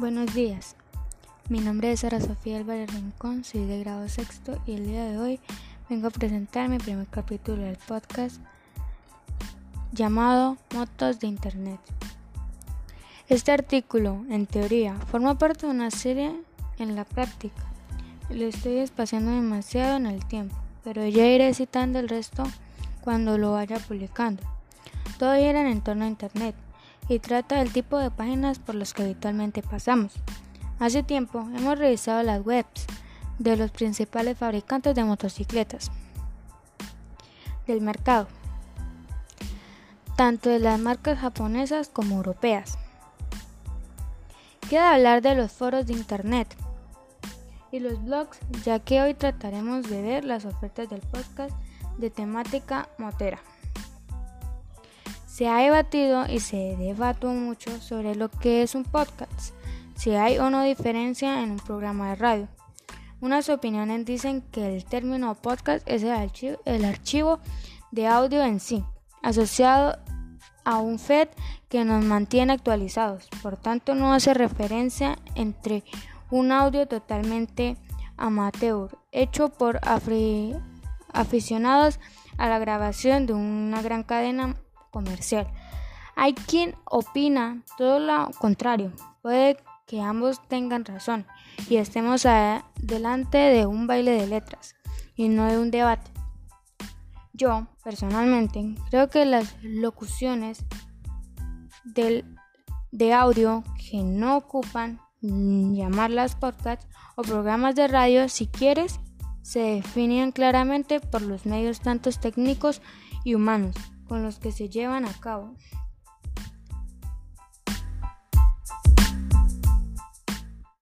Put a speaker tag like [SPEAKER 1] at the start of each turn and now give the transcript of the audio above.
[SPEAKER 1] Buenos días, mi nombre es Sara Sofía Álvarez Rincón, soy de grado sexto y el día de hoy vengo a presentar mi primer capítulo del podcast llamado Motos de Internet. Este artículo, en teoría, forma parte de una serie en la práctica. Lo estoy espaciando demasiado en el tiempo, pero ya iré citando el resto cuando lo vaya publicando. Todo gira en torno a Internet y trata del tipo de páginas por las que habitualmente pasamos. Hace tiempo hemos revisado las webs de los principales fabricantes de motocicletas del mercado, tanto de las marcas japonesas como europeas. Queda hablar de los foros de internet y los blogs, ya que hoy trataremos de ver las ofertas del podcast de temática motera. Se ha debatido y se debate mucho sobre lo que es un podcast, si hay o no diferencia en un programa de radio. Unas opiniones dicen que el término podcast es el archivo, el archivo de audio en sí, asociado a un FED que nos mantiene actualizados. Por tanto, no hace referencia entre un audio totalmente amateur, hecho por aficionados a la grabación de una gran cadena comercial. Hay quien opina todo lo contrario. Puede que ambos tengan razón y estemos delante de un baile de letras y no de un debate. Yo, personalmente, creo que las locuciones de audio que no ocupan llamarlas podcasts o programas de radio, si quieres, se definen claramente por los medios tantos técnicos y humanos con los que se llevan a cabo.